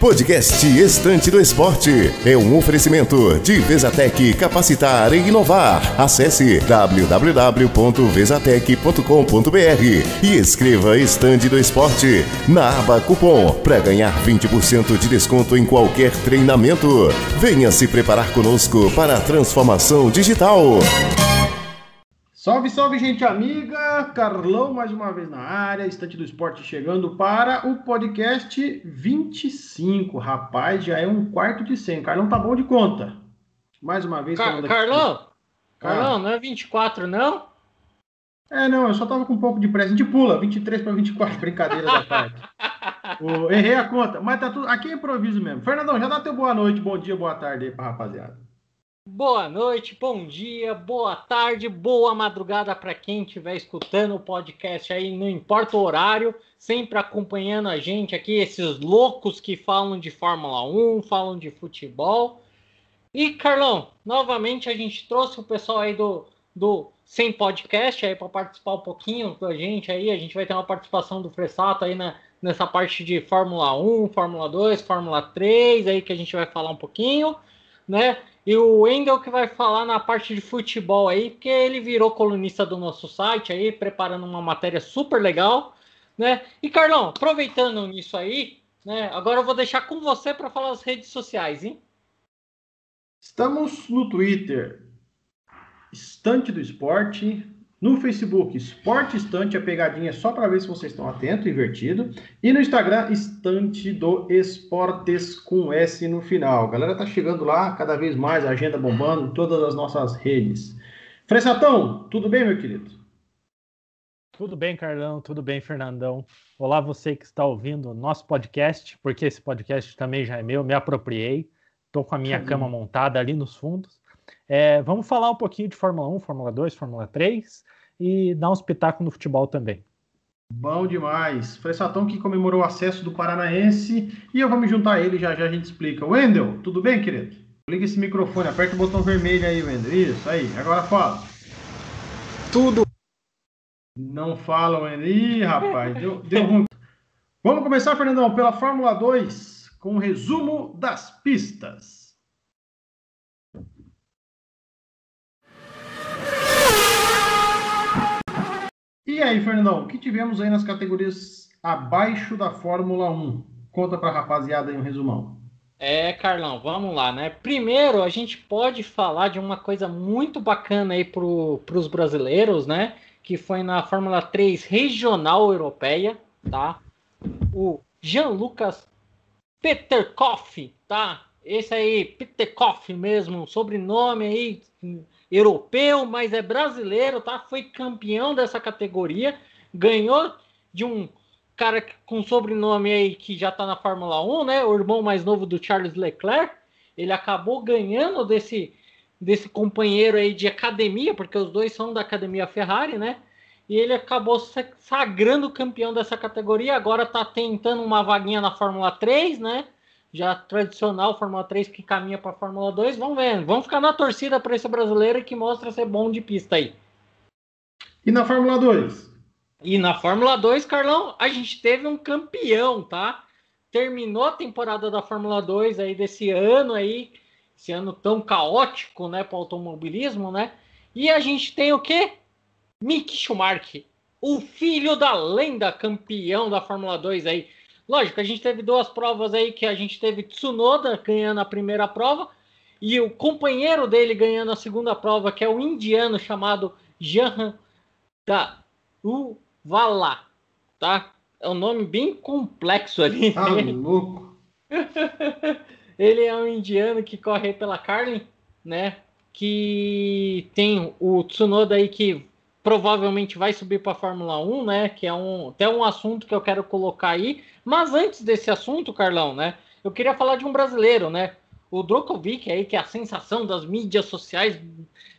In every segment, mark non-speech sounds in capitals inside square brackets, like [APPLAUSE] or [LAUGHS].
Podcast Estante do Esporte é um oferecimento de Vesatec Capacitar e Inovar. Acesse www.vesatec.com.br e escreva Estande do Esporte na aba cupom para ganhar 20% de desconto em qualquer treinamento. Venha se preparar conosco para a transformação digital. Salve, salve, gente amiga! Carlão mais uma vez na área, Estante do Esporte chegando para o podcast 25. Rapaz, já é um quarto de 100. Carlão tá bom de conta. Mais uma vez. Car Carlão? Carlão, ah. não é 24, não? É, não, eu só tava com um pouco de pressa. A gente pula, 23 para 24, brincadeira da parte. [LAUGHS] o, errei a conta, mas tá tudo. Aqui é improviso mesmo. Fernandão, já dá teu boa noite, bom dia, boa tarde aí pra rapaziada. Boa noite, bom dia, boa tarde, boa madrugada para quem estiver escutando o podcast aí, não importa o horário, sempre acompanhando a gente aqui, esses loucos que falam de Fórmula 1, falam de futebol. E Carlão, novamente a gente trouxe o pessoal aí do, do Sem Podcast aí para participar um pouquinho com a gente aí. A gente vai ter uma participação do Fressato aí na, nessa parte de Fórmula 1, Fórmula 2, Fórmula 3 aí que a gente vai falar um pouquinho, né? E o Wendel que vai falar na parte de futebol aí, porque ele virou colunista do nosso site aí, preparando uma matéria super legal, né? E Carlão, aproveitando nisso aí, né? Agora eu vou deixar com você para falar as redes sociais, hein? Estamos no Twitter, Estante do Esporte, no Facebook, Esporte Estante, a pegadinha só para ver se vocês estão atentos, invertido. E no Instagram, Estante do Esportes com S no final. A galera tá chegando lá, cada vez mais, a agenda bombando, todas as nossas redes. Fressatão, tudo bem, meu querido? Tudo bem, Carlão, tudo bem, Fernandão. Olá, você que está ouvindo o nosso podcast, porque esse podcast também já é meu, me apropriei. Estou com a minha cama montada ali nos fundos. É, vamos falar um pouquinho de Fórmula 1, Fórmula 2, Fórmula 3 e dar um espetáculo no futebol também. Bom demais. Fressatão que comemorou o acesso do Paranaense e eu vou me juntar a ele já já a gente explica. Wendel, tudo bem, querido? Liga esse microfone, aperta o botão vermelho aí, Wendel. Isso, aí. Agora fala. Tudo. Não fala, Wendel. Ih, rapaz, deu, deu ruim. Vamos começar, Fernandão, pela Fórmula 2 com o resumo das pistas. E aí, Fernandão, o que tivemos aí nas categorias abaixo da Fórmula 1? Conta pra rapaziada aí um resumão. É, Carlão, vamos lá, né? Primeiro, a gente pode falar de uma coisa muito bacana aí pro, pros brasileiros, né? Que foi na Fórmula 3 regional europeia, tá? O Jean-Lucas Peterkoff, tá? Esse aí, Peterkoff mesmo, sobrenome aí europeu, mas é brasileiro, tá? Foi campeão dessa categoria, ganhou de um cara com sobrenome aí que já tá na Fórmula 1, né? O irmão mais novo do Charles Leclerc. Ele acabou ganhando desse desse companheiro aí de academia, porque os dois são da academia Ferrari, né? E ele acabou sagrando campeão dessa categoria, agora tá tentando uma vaguinha na Fórmula 3, né? Já tradicional Fórmula 3 que caminha para Fórmula 2. Vamos ver, vamos ficar na torcida para esse brasileiro que mostra ser bom de pista aí. E na Fórmula 2? E na Fórmula 2, Carlão, a gente teve um campeão, tá? Terminou a temporada da Fórmula 2 aí desse ano aí, esse ano tão caótico, né, para o automobilismo, né? E a gente tem o quê? Mick Schumacher, o filho da lenda campeão da Fórmula 2 aí Lógico, a gente teve duas provas aí que a gente teve Tsunoda ganhando a primeira prova e o companheiro dele ganhando a segunda prova, que é o indiano chamado Jahan da Uvala, tá? É um nome bem complexo ali. Ah, né? louco. [LAUGHS] ele é um indiano que corre pela Carlin, né? Que tem o Tsunoda aí que provavelmente vai subir para a Fórmula 1, né? Que é um, até um assunto que eu quero colocar aí. Mas antes desse assunto, Carlão, né? Eu queria falar de um brasileiro, né? O Drokovic aí, que é a sensação das mídias sociais,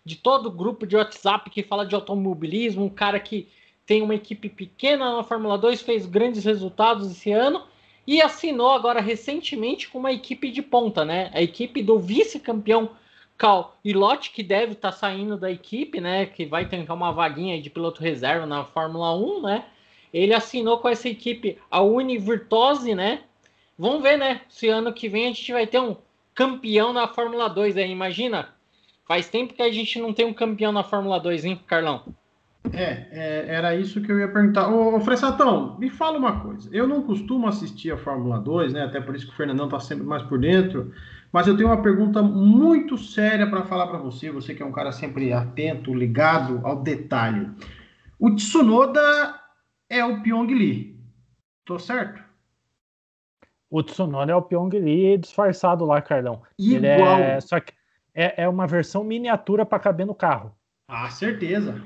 de todo o grupo de WhatsApp que fala de automobilismo, um cara que tem uma equipe pequena na Fórmula 2, fez grandes resultados esse ano e assinou agora recentemente com uma equipe de ponta, né? A equipe do vice-campeão Cal Ilott, que deve estar tá saindo da equipe, né? Que vai tentar uma vaguinha de piloto reserva na Fórmula 1, né? Ele assinou com essa equipe a Univirtuose, né? vamos ver, né? Se ano que vem a gente vai ter um campeão na Fórmula 2 aí, imagina. Faz tempo que a gente não tem um campeão na Fórmula 2, hein, Carlão? É, é, era isso que eu ia perguntar. Ô, ô Fressatão, me fala uma coisa. Eu não costumo assistir a Fórmula 2, né? Até por isso que o Fernandão está sempre mais por dentro. Mas eu tenho uma pergunta muito séria para falar para você. Você que é um cara sempre atento, ligado ao detalhe. O Tsunoda é o Pyong Lee. Tô certo? O Tsunoda é o Pyong Lee disfarçado lá, Carlão. Igual. É... Só que é, é uma versão miniatura para caber no carro. Ah, certeza.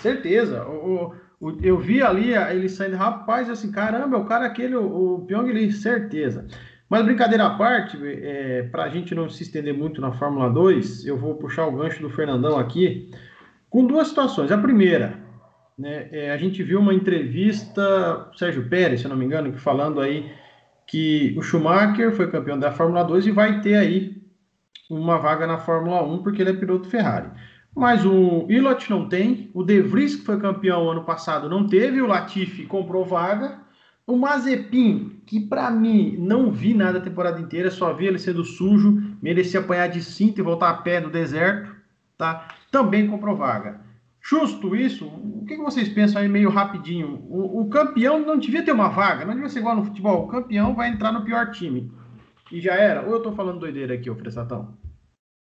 Certeza. O, o, o, eu vi ali ele saindo, rapaz, assim, caramba, o cara aquele, o, o Pyong Lee, certeza. Mas brincadeira à parte, é, para a gente não se estender muito na Fórmula 2, eu vou puxar o gancho do Fernandão aqui com duas situações. A primeira, né, é, a gente viu uma entrevista, Sérgio Pérez, se eu não me engano, falando aí que o Schumacher foi campeão da Fórmula 2 e vai ter aí uma vaga na Fórmula 1 porque ele é piloto Ferrari. Mas o Ilott não tem, o De Vries, que foi campeão ano passado, não teve, o Latifi comprou vaga, o Mazepin, que para mim não vi nada a temporada inteira, só vi ele sendo sujo, merecia apanhar de cinto e voltar a pé no deserto, tá? Também comprou vaga. Justo isso? O que, vocês pensam aí meio rapidinho? O, o, campeão não devia ter uma vaga, não devia ser igual no futebol. O campeão vai entrar no pior time. E já era? Ou eu tô falando doideira aqui, ô Fressatão?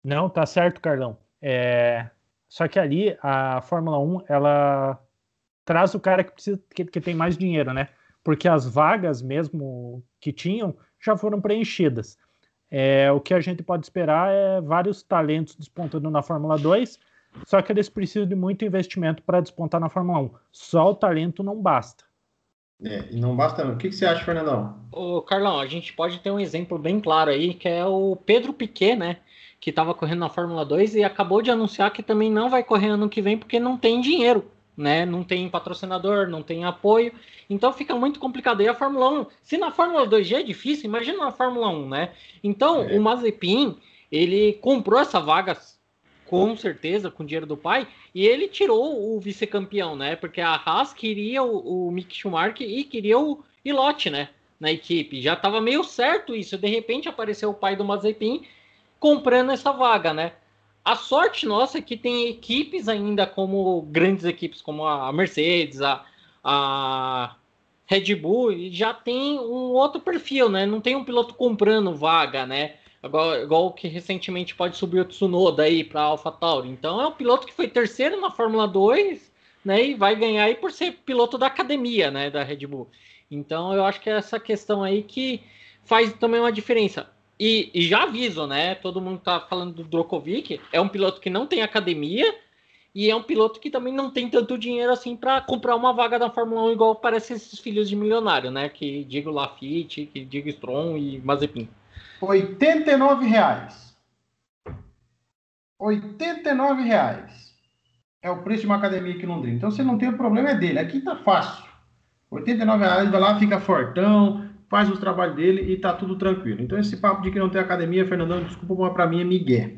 Não, tá certo, Carlão. É... Só que ali a Fórmula 1, ela traz o cara que precisa que, que tem mais dinheiro, né? Porque as vagas mesmo que tinham já foram preenchidas. É, o que a gente pode esperar é vários talentos despontando na Fórmula 2, só que eles precisam de muito investimento para despontar na Fórmula 1. Só o talento não basta. É, e não basta não. O que, que você acha, Fernandão? Ô, Carlão, a gente pode ter um exemplo bem claro aí, que é o Pedro Piquet, né? Que estava correndo na Fórmula 2 e acabou de anunciar que também não vai correr ano que vem porque não tem dinheiro né? Não tem patrocinador, não tem apoio, então fica muito complicado. E a Fórmula 1, se na Fórmula 2 já é difícil, imagina na Fórmula 1, né? Então, é. o Mazepin, ele comprou essa vaga com certeza, com dinheiro do pai, e ele tirou o vice-campeão, né? Porque a Haas queria o, o Mick Schumacher e queria o Ilott, né? Na equipe. Já estava meio certo isso. De repente apareceu o pai do Mazepin comprando essa vaga, né? A sorte nossa é que tem equipes ainda como grandes equipes como a Mercedes, a, a Red Bull, e já tem um outro perfil, né? Não tem um piloto comprando vaga, né? Igual, igual que recentemente pode subir o Tsunoda aí para AlphaTauri. Então é um piloto que foi terceiro na Fórmula 2, né? E vai ganhar aí por ser piloto da academia, né? Da Red Bull. Então eu acho que é essa questão aí que faz também uma diferença. E, e, já aviso, né? Todo mundo tá falando do Drokovic, é um piloto que não tem academia e é um piloto que também não tem tanto dinheiro assim para comprar uma vaga da Fórmula 1 igual parece esses filhos de milionário, né? Que digo Lafitte, que digo Strom e Mazepin. 89 reais. 89 reais. É o preço de uma academia aqui em Londrina. Então você não tem o problema é dele. Aqui tá fácil. 89 reais, vai lá, fica fortão, faz os trabalhos dele e tá tudo tranquilo. Então, esse papo de que não tem academia, Fernandão, desculpa, mas para mim é migué.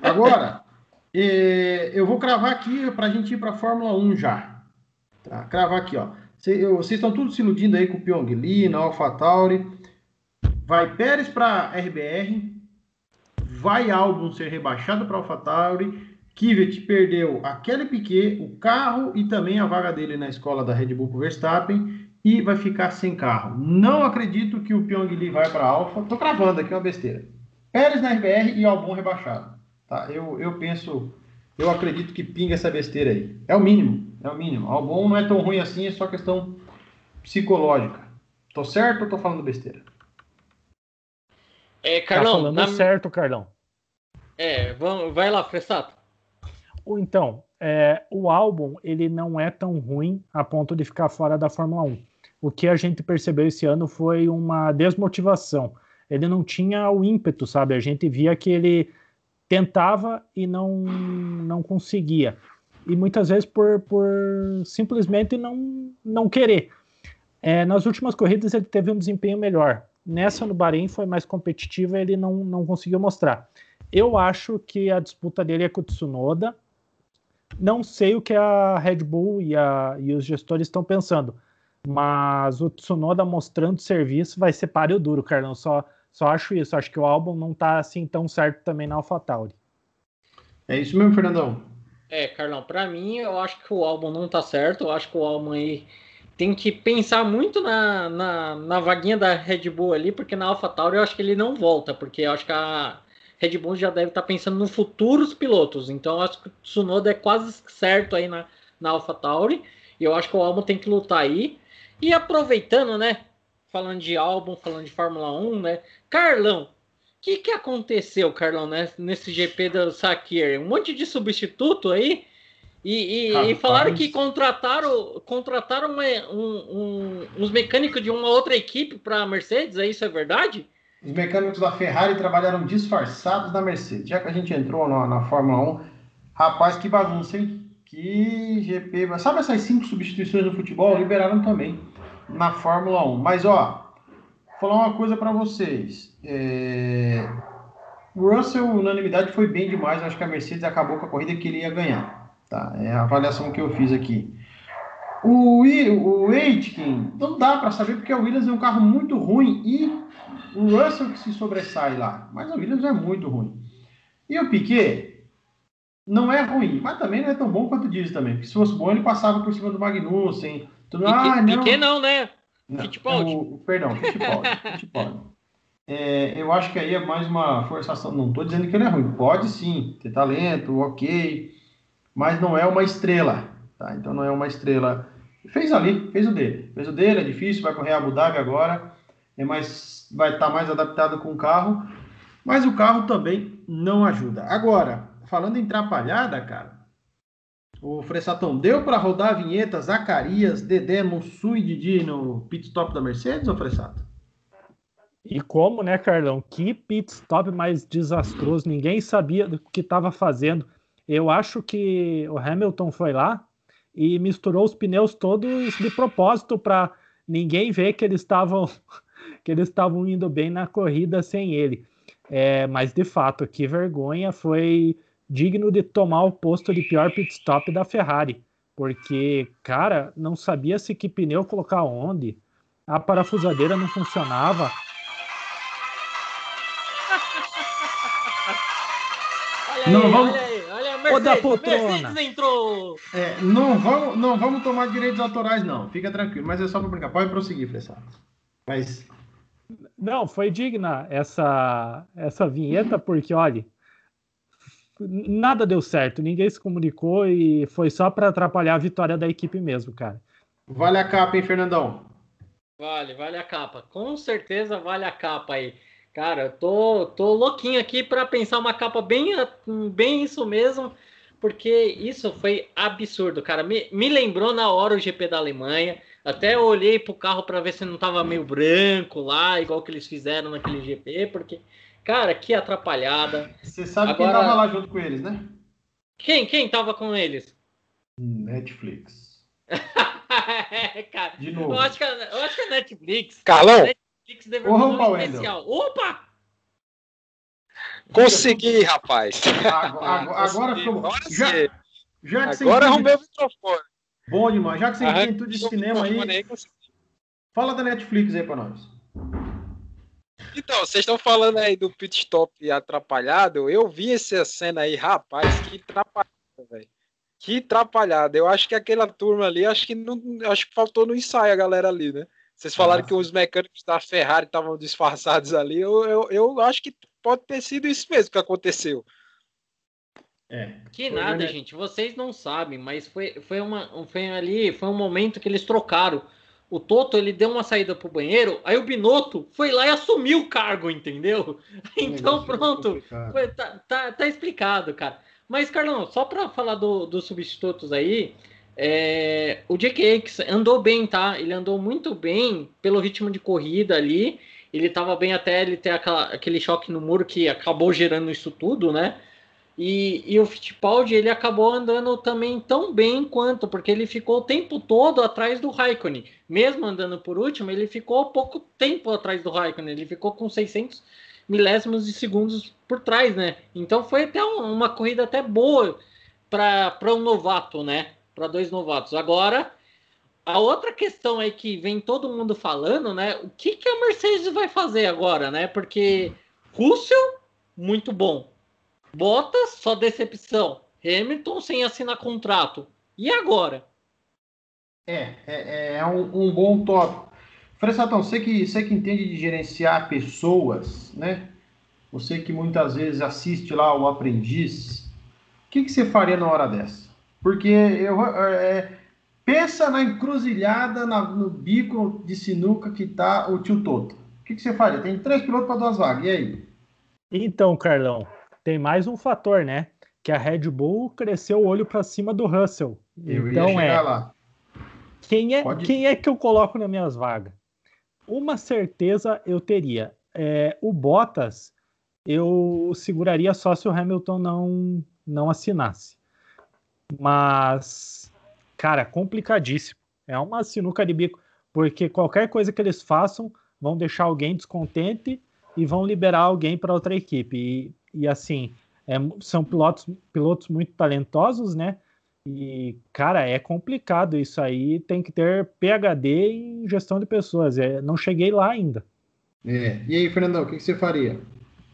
Agora, [LAUGHS] é, eu vou cravar aqui para a gente ir para Fórmula 1 já. Tá? Cravar aqui, ó. Vocês estão tudo se iludindo aí com o Pyong Lee, na AlphaTauri. Vai Pérez para RBR. Vai Albon ser rebaixado para AlphaTauri. Kvyat perdeu a Kelly Piquet, o carro e também a vaga dele na escola da Red Bull Verstappen e vai ficar sem carro. Não acredito que o Pyong Lee vai para a Alfa. Tô cravando aqui uma besteira. Pérez na RBR e Albon rebaixado. Tá? Eu, eu penso, eu acredito que pinga essa besteira aí. É o mínimo, é o mínimo. Albon não é tão ruim assim, é só questão psicológica. Tô certo ou tô falando besteira? É, Carlão. Tá falando na... certo, Carlão. É, vamos, vai lá, Fressato. Então, é, o álbum ele não é tão ruim a ponto de ficar fora da Fórmula 1 o que a gente percebeu esse ano foi uma desmotivação. Ele não tinha o ímpeto, sabe? A gente via que ele tentava e não, não conseguia. E muitas vezes por, por simplesmente não, não querer. É, nas últimas corridas ele teve um desempenho melhor. Nessa no Bahrein foi mais competitiva ele não, não conseguiu mostrar. Eu acho que a disputa dele é com o Tsunoda. Não sei o que a Red Bull e, a, e os gestores estão pensando mas o Tsunoda mostrando serviço vai ser páreo duro, Carlão. Só, só acho isso. Acho que o álbum não tá assim tão certo também na AlphaTauri. É isso mesmo, Fernandão. É, Carlão, para mim eu acho que o álbum não tá certo. Eu acho que o álbum aí tem que pensar muito na, na, na vaguinha da Red Bull ali, porque na AlphaTauri eu acho que ele não volta, porque eu acho que a Red Bull já deve estar tá pensando no futuros pilotos. Então eu acho que o Tsunoda é quase certo aí na, na AlphaTauri. E eu acho que o álbum tem que lutar aí. E aproveitando, né? Falando de álbum, falando de Fórmula 1, né? Carlão, o que, que aconteceu, Carlão, né, nesse GP do Sakir? Um monte de substituto aí. E, e, e falaram que contrataram, contrataram uma, um, um, uns mecânicos de uma outra equipe para a Mercedes, é isso é verdade? Os mecânicos da Ferrari trabalharam disfarçados da Mercedes. Já que a gente entrou na, na Fórmula 1, rapaz, que bagunça, hein? Que GP. Sabe essas cinco substituições no futebol? Liberaram também na Fórmula 1. Mas, ó, vou falar uma coisa para vocês. É... Russell, unanimidade, foi bem demais. Acho que a Mercedes acabou com a corrida que ele ia ganhar. Tá? É a avaliação que eu fiz aqui. O, o Aitken, não dá para saber porque o Williams é um carro muito ruim e o Russell que se sobressai lá. Mas o Williams é muito ruim. E o Piquet não é ruim, mas também não é tão bom quanto diz também. Porque se fosse bom, ele passava por cima do Magnussen, tudo, Piquet, ah, não. Piquet não, né? Não, Fittipaldi. O, perdão, Fittipaldi. Fittipaldi. É, eu acho que aí é mais uma forçação. Não estou dizendo que ele é ruim. Pode sim, ter talento, ok. Mas não é uma estrela. Tá? Então não é uma estrela. Fez ali, fez o dele. Fez o dele, é difícil, vai correr a Abu Dhabi agora. É mais, vai estar tá mais adaptado com o carro. Mas o carro também não ajuda. Agora, falando em atrapalhada, cara, o Fressatão, deu para rodar a vinheta Zacarias, Dedé, Mussu e Didi no pit stop da Mercedes, ou Fressato? E como, né, Carlão? Que pit stop mais desastroso. Ninguém sabia do que estava fazendo. Eu acho que o Hamilton foi lá e misturou os pneus todos de propósito para ninguém ver que eles estavam [LAUGHS] que eles estavam indo bem na corrida sem ele. É, mas de fato, que vergonha foi digno de tomar o posto de pior pit stop da Ferrari, porque, cara, não sabia se que pneu colocar onde, a parafusadeira não funcionava. olha não aí, vamos... olha aí, olha a Mercedes, poltrona. Mercedes entrou. É, não, vamos, não vamos tomar direitos autorais, não, fica tranquilo, mas é só para brincar, pode prosseguir, Fressato. Mas... Não, foi digna essa, essa vinheta, porque, olha, nada deu certo, ninguém se comunicou e foi só para atrapalhar a vitória da equipe mesmo, cara. Vale a capa, hein, Fernandão? Vale, vale a capa. Com certeza vale a capa aí. Cara, eu tô, tô louquinho aqui para pensar uma capa bem, bem isso mesmo, porque isso foi absurdo, cara. Me, me lembrou na hora o GP da Alemanha. Até eu olhei pro carro para ver se não tava meio branco lá, igual que eles fizeram naquele GP, porque Cara, que atrapalhada. Você sabe Agora... quem tava lá junto com eles, né? Quem? Quem tava com eles? Netflix. [LAUGHS] é, cara. De novo. Eu acho que, eu acho que a Netflix. Carlão! Netflix deveria Opa, um especial. Opa! Consegui, rapaz. Agora, agora ficou bom. Já, já que agora arrumei o microfone. Bom demais. Já que você entende tudo de cinema aí, aí fala da Netflix aí pra nós. Então, vocês estão falando aí do pit stop atrapalhado. Eu vi essa cena aí, rapaz, que atrapalhada, velho. Que atrapalhada. Eu acho que aquela turma ali, acho que não, acho que faltou no ensaio a galera ali, né? Vocês falaram que os mecânicos da Ferrari estavam disfarçados ali. Eu, eu, eu acho que pode ter sido isso mesmo que aconteceu. É, que nada, gente. Vocês não sabem, mas foi, foi, uma, foi ali, foi um momento que eles trocaram o Toto ele deu uma saída pro banheiro, aí o Binotto foi lá e assumiu o cargo, entendeu? [LAUGHS] Então pronto, foi, tá, tá, tá, explicado, cara. Mas, Carlão, só para falar do, dos substitutos aí, é, o Jake andou bem, tá? Ele andou muito bem pelo ritmo de corrida ali. Ele tava bem até ele ter aquela, aquele choque no muro que acabou gerando isso tudo, né? E, e, o Fittipaldi ele acabou andando também tão bem quanto, porque ele ficou o tempo todo atrás do Raikkonen. Mesmo andando por último, ele ficou pouco tempo atrás do Raikkonen. Ele ficou com 600 milésimos de segundos por trás, né? Então foi até um, uma corrida até boa para um novato, né? Para dois novatos. Agora, a outra questão aí que vem todo mundo falando, né? O que, que a Mercedes vai fazer agora, né? Porque Russell, muito bom. Bottas, só decepção. Hamilton sem assinar contrato. E agora? É, é, é um, um bom tópico. Fressatão, você que, você que entende de gerenciar pessoas, né? Você que muitas vezes assiste lá o aprendiz, o que, que você faria na hora dessa? Porque eu, é, pensa na encruzilhada, na, no bico de sinuca que tá o tio Toto. O que, que você faria? Tem três pilotos para duas vagas, e aí? Então, Carlão, tem mais um fator, né? Que a Red Bull cresceu o olho para cima do Russell. Eu então é. Lá. Quem é, Pode... quem é que eu coloco nas minhas vagas? Uma certeza eu teria. É, o Bottas eu seguraria só se o Hamilton não, não assinasse. Mas, cara, complicadíssimo. É uma sinuca de bico, porque qualquer coisa que eles façam vão deixar alguém descontente e vão liberar alguém para outra equipe. E, e assim, é, são pilotos, pilotos muito talentosos, né? E, cara, é complicado isso aí. Tem que ter PhD em gestão de pessoas. É, não cheguei lá ainda. É. E aí, Fernandão, o que, que você faria?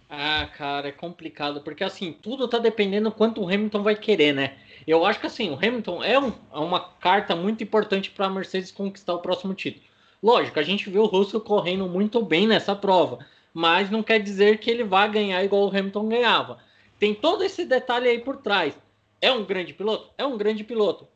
Ah, cara, é complicado, porque assim, tudo tá dependendo quanto o Hamilton vai querer, né? Eu acho que assim, o Hamilton é, um, é uma carta muito importante para a Mercedes conquistar o próximo título. Lógico, a gente viu o Russell correndo muito bem nessa prova, mas não quer dizer que ele vá ganhar igual o Hamilton ganhava. Tem todo esse detalhe aí por trás. É um grande piloto? É um grande piloto.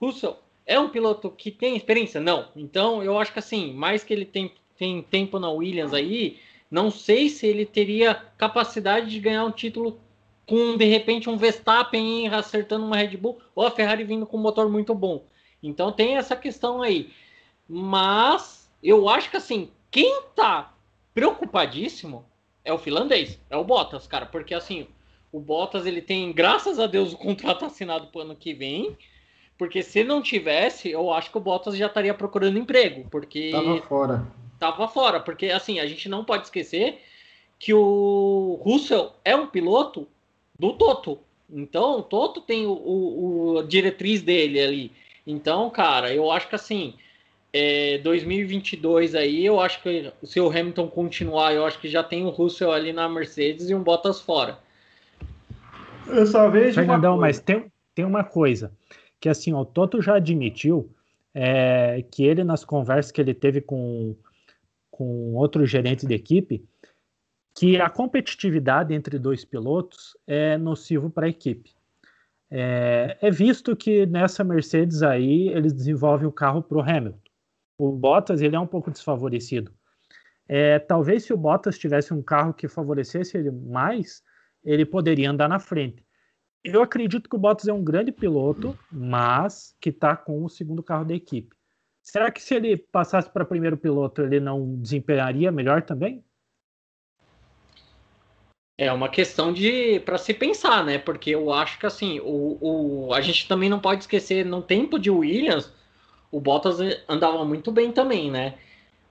Russell é um piloto que tem experiência? Não. Então, eu acho que assim, mais que ele tem, tem tempo na Williams aí, não sei se ele teria capacidade de ganhar um título com, de repente, um Verstappen acertando uma Red Bull ou a Ferrari vindo com um motor muito bom. Então tem essa questão aí. Mas eu acho que assim, quem tá preocupadíssimo é o finlandês, é o Bottas, cara, porque assim, o Bottas ele tem, graças a Deus, o contrato [LAUGHS] assinado para o ano que vem. Porque se não tivesse, eu acho que o Bottas já estaria procurando emprego, porque tava fora tava fora, porque assim, a gente não pode esquecer que o Russell é um piloto do Toto. Então, o Toto tem o, o, o diretriz dele ali. Então, cara, eu acho que assim, é, 2022 aí, eu acho que se o Hamilton continuar, eu acho que já tem o Russell ali na Mercedes e um Bottas fora. Eu só vejo. Fernandão, mas tem, tem uma coisa que assim, o Toto já admitiu é, que ele nas conversas que ele teve com com outros gerentes de equipe, que a competitividade entre dois pilotos é nocivo para a equipe. É, é, visto que nessa Mercedes aí eles desenvolvem o carro para o Hamilton. O Bottas ele é um pouco desfavorecido. É, talvez se o Bottas tivesse um carro que favorecesse ele mais, ele poderia andar na frente. Eu acredito que o Bottas é um grande piloto, mas que está com o segundo carro da equipe. Será que se ele passasse para primeiro piloto, ele não desempenharia melhor também? É uma questão de para se pensar, né? Porque eu acho que assim, o, o, a gente também não pode esquecer, no tempo de Williams, o Bottas andava muito bem também, né?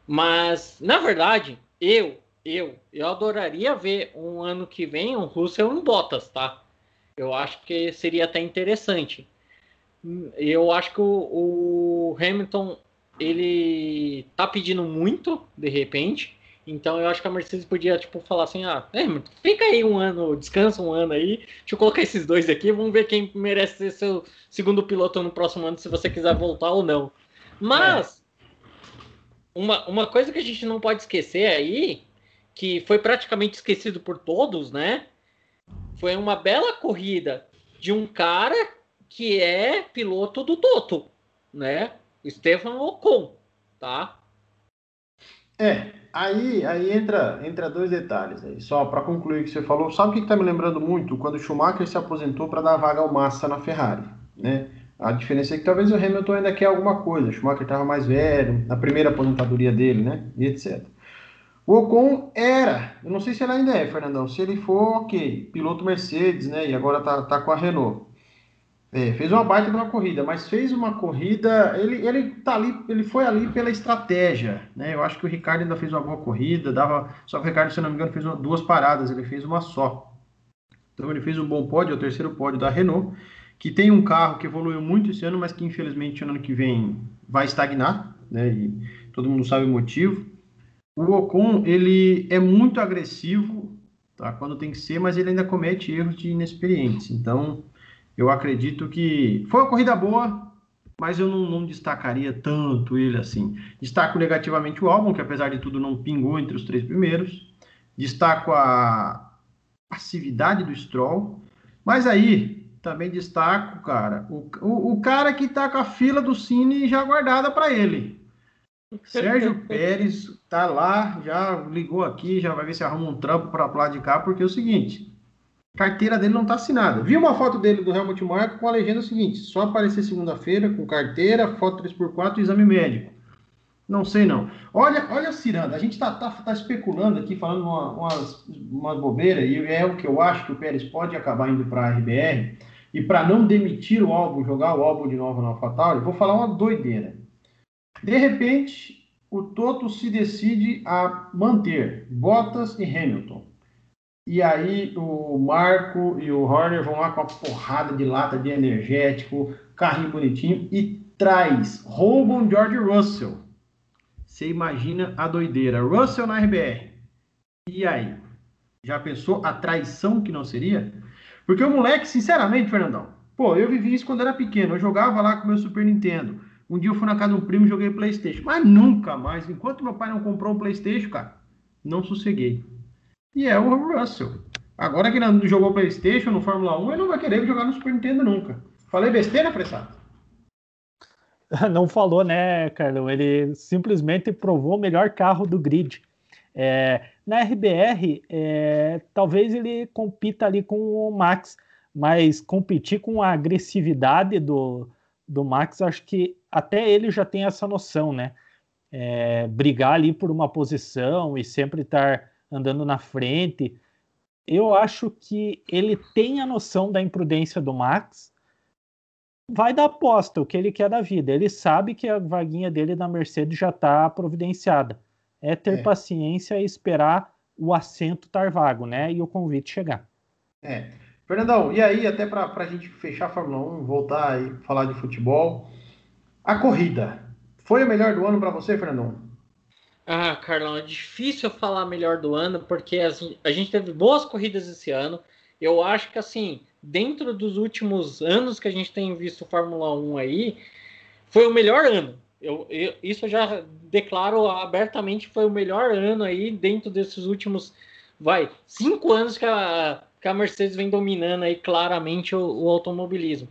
Mas, na verdade, eu, eu, eu adoraria ver um ano que vem um Russell e um Bottas, tá? Eu acho que seria até interessante eu acho que o, o, Hamilton ele tá pedindo muito de repente. Então eu acho que a Mercedes podia tipo falar assim, ah, Hamilton, fica aí um ano, descansa um ano aí, deixa eu colocar esses dois aqui, vamos ver quem merece ser seu segundo piloto no próximo ano, se você quiser voltar ou não. Mas é. uma, uma coisa que a gente não pode esquecer aí, que foi praticamente esquecido por todos, né? Foi uma bela corrida de um cara que é piloto do Toto, né? Stefan Ocon, tá? É, aí, aí entra, entra dois detalhes aí. Só para concluir o que você falou, sabe o que está me lembrando muito? Quando o Schumacher se aposentou para dar vaga ao Massa na Ferrari, né? A diferença é que talvez o Hamilton ainda quer alguma coisa. O Schumacher estava mais velho, na primeira aposentadoria dele, né? E etc. O Ocon era, eu não sei se ele ainda é, Fernandão. Se ele for, ok, piloto Mercedes, né? E agora tá, tá com a Renault. É, fez uma baita de uma corrida, mas fez uma corrida. Ele, ele tá ali, ele foi ali pela estratégia, né? Eu acho que o Ricardo ainda fez uma boa corrida, dava. Só que o Ricardo, se não me engano, fez uma, duas paradas, ele fez uma só. Então ele fez um bom pódio, o terceiro pódio da Renault, que tem um carro que evoluiu muito esse ano, mas que infelizmente no ano que vem vai estagnar, né? E todo mundo sabe o motivo. O Ocon, ele é muito agressivo, tá? Quando tem que ser, mas ele ainda comete erros de inexperiência. Então, eu acredito que foi uma corrida boa, mas eu não, não, destacaria tanto ele assim. Destaco negativamente o álbum, que apesar de tudo não pingou entre os três primeiros. Destaco a passividade do Stroll, mas aí também destaco, cara, o, o, o cara que tá com a fila do Cine já guardada para ele. Sérgio [LAUGHS] Pérez tá lá, já ligou aqui, já vai ver se arruma um trampo para lá de cá, porque é o seguinte, carteira dele não tá assinada. Vi uma foto dele do Helmut Marko com a legenda seguinte, só aparecer segunda-feira com carteira, foto 3x4 e exame médico. Não sei não. Olha, olha Ciranda, a gente tá, tá, tá especulando aqui, falando uma, umas, umas bobeiras, e é o que eu acho que o Pérez pode acabar indo para a RBR, e para não demitir o álbum, jogar o álbum de novo na AlphaTauri, vou falar uma doideira. De repente, o Toto se decide a manter Bottas e Hamilton. E aí o Marco e o Horner vão lá com a porrada de lata de energético, carrinho bonitinho e traz, roubam George Russell. Você imagina a doideira. Russell na RBR. E aí? Já pensou a traição que não seria? Porque o moleque, sinceramente, Fernandão, pô, eu vivi isso quando era pequeno. Eu jogava lá com meu Super Nintendo. Um dia eu fui na casa de um primo e joguei PlayStation. Mas nunca mais, enquanto meu pai não comprou um PlayStation, cara, não sosseguei. E é o Russell. Agora que não jogou PlayStation no Fórmula 1, ele não vai querer jogar no Super Nintendo nunca. Falei besteira, Fressado? [LAUGHS] Não falou, né, Carlão? Ele simplesmente provou o melhor carro do grid. É, na RBR, é, talvez ele compita ali com o Max, mas competir com a agressividade do, do Max, acho que até ele já tem essa noção, né? É, brigar ali por uma posição e sempre estar andando na frente. Eu acho que ele tem a noção da imprudência do Max. Vai dar aposta, o que ele quer da vida. Ele sabe que a vaguinha dele na Mercedes já está providenciada. É ter é. paciência e esperar o assento estar vago, né? E o convite chegar. É. Fernandão, e aí, até para a gente fechar a Fórmula 1, voltar e falar de futebol, a corrida. Foi o melhor do ano para você, Fernandão? Ah, Carlão, é difícil falar melhor do ano, porque a gente teve boas corridas esse ano. Eu acho que, assim, dentro dos últimos anos que a gente tem visto Fórmula 1 aí, foi o melhor ano. Eu, eu, isso eu já declaro abertamente foi o melhor ano aí dentro desses últimos, vai, cinco anos que a, que a Mercedes vem dominando aí claramente o, o automobilismo.